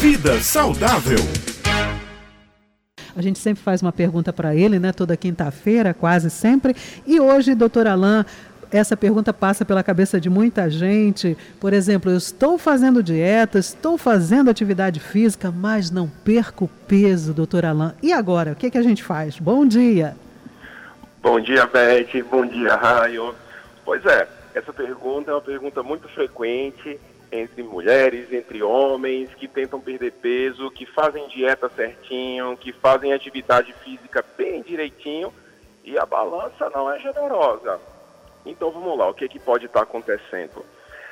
Vida saudável. A gente sempre faz uma pergunta para ele, né? Toda quinta-feira, quase sempre. E hoje, doutor Alain, essa pergunta passa pela cabeça de muita gente. Por exemplo, eu estou fazendo dieta, estou fazendo atividade física, mas não perco peso, doutor Alain. E agora, o que, que a gente faz? Bom dia. Bom dia, Beth. Bom dia, Raio. Pois é, essa pergunta é uma pergunta muito frequente entre mulheres, entre homens que tentam perder peso, que fazem dieta certinho, que fazem atividade física bem direitinho e a balança não é generosa. Então vamos lá, o que, é que pode estar acontecendo?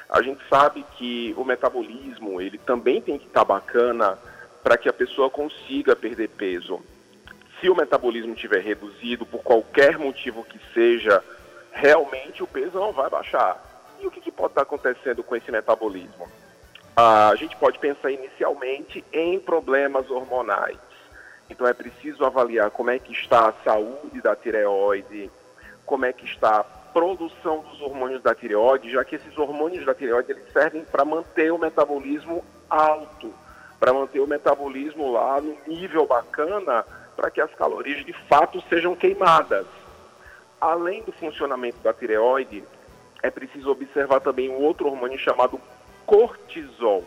A gente sabe que o metabolismo ele também tem que estar bacana para que a pessoa consiga perder peso. Se o metabolismo estiver reduzido por qualquer motivo que seja, realmente o peso não vai baixar. E o que, que pode estar acontecendo com esse metabolismo? Ah, a gente pode pensar inicialmente em problemas hormonais. Então é preciso avaliar como é que está a saúde da tireoide, como é que está a produção dos hormônios da tireoide, já que esses hormônios da tireoide eles servem para manter o metabolismo alto, para manter o metabolismo lá no nível bacana, para que as calorias de fato sejam queimadas. Além do funcionamento da tireoide, é preciso observar também um outro hormônio chamado cortisol.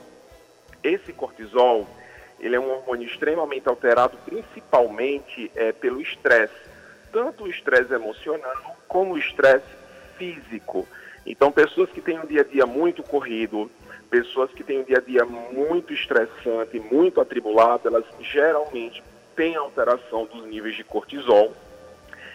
Esse cortisol, ele é um hormônio extremamente alterado, principalmente é, pelo estresse, tanto o estresse emocional como o estresse físico. Então, pessoas que têm um dia a dia muito corrido, pessoas que têm um dia a dia muito estressante, muito atribulado, elas geralmente têm alteração dos níveis de cortisol.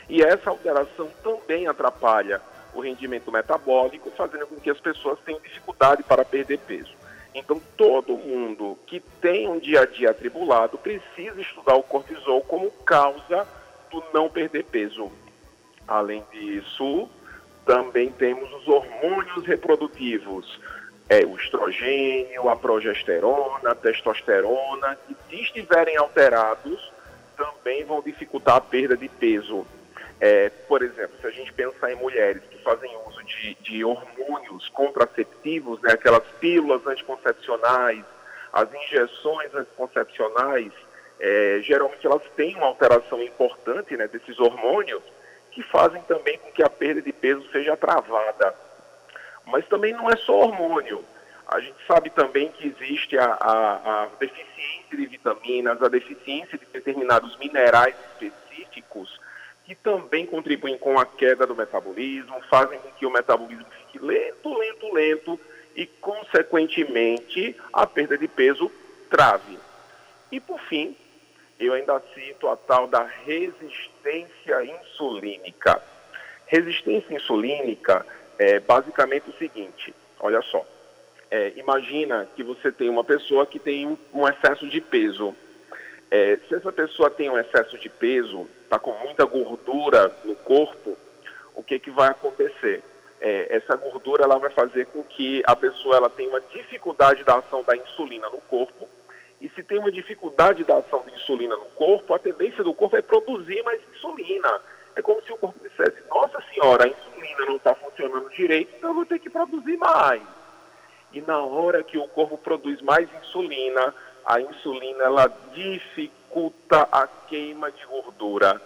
E essa alteração também atrapalha o rendimento metabólico, fazendo com que as pessoas tenham dificuldade para perder peso. Então, todo mundo que tem um dia a dia atribulado precisa estudar o cortisol como causa do não perder peso. Além disso, também temos os hormônios reprodutivos, é, o estrogênio, a progesterona, a testosterona, que se estiverem alterados, também vão dificultar a perda de peso. É, por exemplo, se a gente pensar em mulheres que fazem uso de, de hormônios contraceptivos, né, aquelas pílulas anticoncepcionais, as injeções anticoncepcionais, é, geralmente elas têm uma alteração importante né, desses hormônios que fazem também com que a perda de peso seja travada. Mas também não é só hormônio. A gente sabe também que existe a, a, a deficiência de vitaminas, a deficiência de determinados minerais específicos que também contribuem com a queda do metabolismo, fazem com que o metabolismo fique lento, lento, lento e, consequentemente, a perda de peso trave. E, por fim, eu ainda cito a tal da resistência insulínica. Resistência insulínica é basicamente o seguinte: olha só, é, imagina que você tem uma pessoa que tem um, um excesso de peso. É, se essa pessoa tem um excesso de peso, está com muita gordura no corpo, o que, que vai acontecer? É, essa gordura ela vai fazer com que a pessoa ela tenha uma dificuldade da ação da insulina no corpo. E se tem uma dificuldade da ação da insulina no corpo, a tendência do corpo é produzir mais insulina. É como se o corpo dissesse: Nossa senhora, a insulina não está funcionando direito, então eu vou ter que produzir mais. E na hora que o corpo produz mais insulina, a insulina ela dificulta a queima de gordura.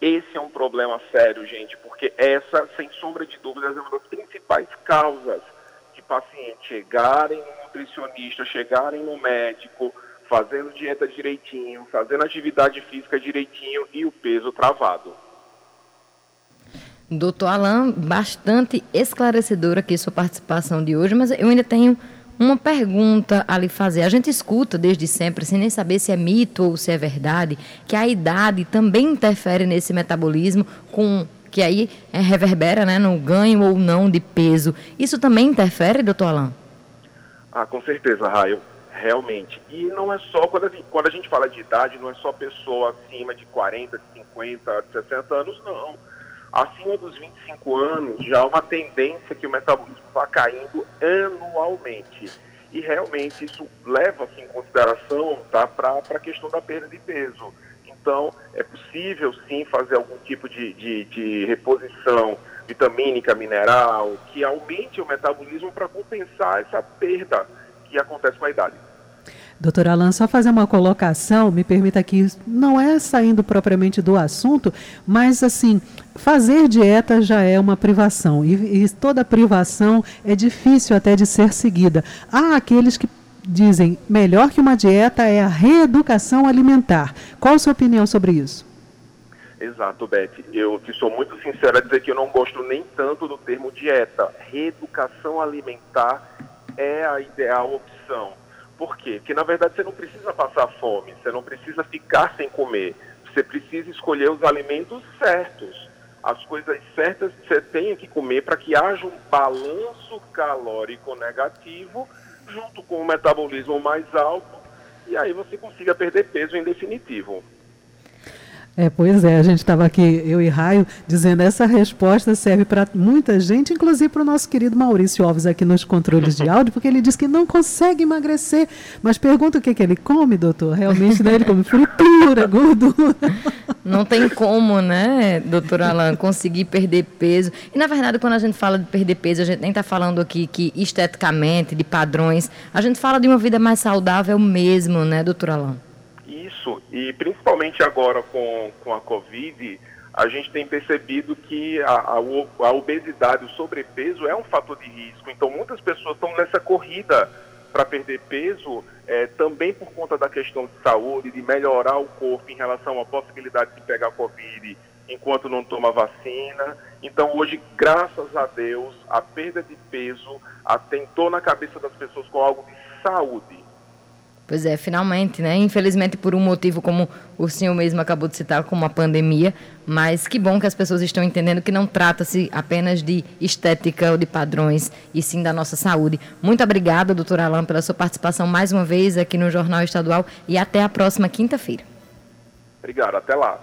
Esse é um problema sério, gente, porque essa, sem sombra de dúvidas, é uma das principais causas de pacientes chegarem no nutricionista, chegarem no médico, fazendo dieta direitinho, fazendo atividade física direitinho e o peso travado. Doutor Alain, bastante esclarecedora aqui sua participação de hoje, mas eu ainda tenho uma pergunta a lhe fazer. A gente escuta desde sempre, sem nem saber se é mito ou se é verdade, que a idade também interfere nesse metabolismo, com que aí é, reverbera né, no ganho ou não de peso. Isso também interfere, doutor Alain? Ah, com certeza, Raio. Realmente. E não é só, quando a, gente, quando a gente fala de idade, não é só pessoa acima de 40, de 50, de 60 anos, não acima dos 25 anos, já há uma tendência que o metabolismo está caindo anualmente. E realmente isso leva-se em consideração tá, para a questão da perda de peso. Então, é possível sim fazer algum tipo de, de, de reposição vitamínica, mineral, que aumente o metabolismo para compensar essa perda que acontece com a idade. Doutor Alan, só fazer uma colocação, me permita aqui, não é saindo propriamente do assunto, mas assim, fazer dieta já é uma privação e, e toda privação é difícil até de ser seguida. Há aqueles que dizem melhor que uma dieta é a reeducação alimentar. Qual a sua opinião sobre isso? Exato, Beth. Eu que sou muito sincera dizer que eu não gosto nem tanto do termo dieta. Reeducação alimentar é a ideal opção. Por quê? Porque na verdade você não precisa passar fome, você não precisa ficar sem comer. Você precisa escolher os alimentos certos. As coisas certas que você tem que comer para que haja um balanço calórico negativo junto com o metabolismo mais alto e aí você consiga perder peso em definitivo. É, pois é, a gente estava aqui, eu e Raio, dizendo essa resposta serve para muita gente, inclusive para o nosso querido Maurício Alves aqui nos controles de áudio, porque ele diz que não consegue emagrecer. Mas pergunta o que, que ele come, doutor. Realmente, né, ele come fritura, gordura. Não tem como, né, doutor Alan, conseguir perder peso. E, na verdade, quando a gente fala de perder peso, a gente nem está falando aqui que esteticamente, de padrões, a gente fala de uma vida mais saudável mesmo, né, doutor Alan? E principalmente agora com, com a Covid, a gente tem percebido que a, a, a obesidade, o sobrepeso é um fator de risco. Então, muitas pessoas estão nessa corrida para perder peso, é, também por conta da questão de saúde, de melhorar o corpo em relação à possibilidade de pegar Covid enquanto não toma vacina. Então, hoje, graças a Deus, a perda de peso atentou na cabeça das pessoas com algo de saúde. Pois é, finalmente, né? Infelizmente por um motivo como o senhor mesmo acabou de citar, como a pandemia, mas que bom que as pessoas estão entendendo que não trata-se apenas de estética ou de padrões, e sim da nossa saúde. Muito obrigada, doutora Alain, pela sua participação mais uma vez aqui no Jornal Estadual e até a próxima quinta-feira. Obrigado, até lá.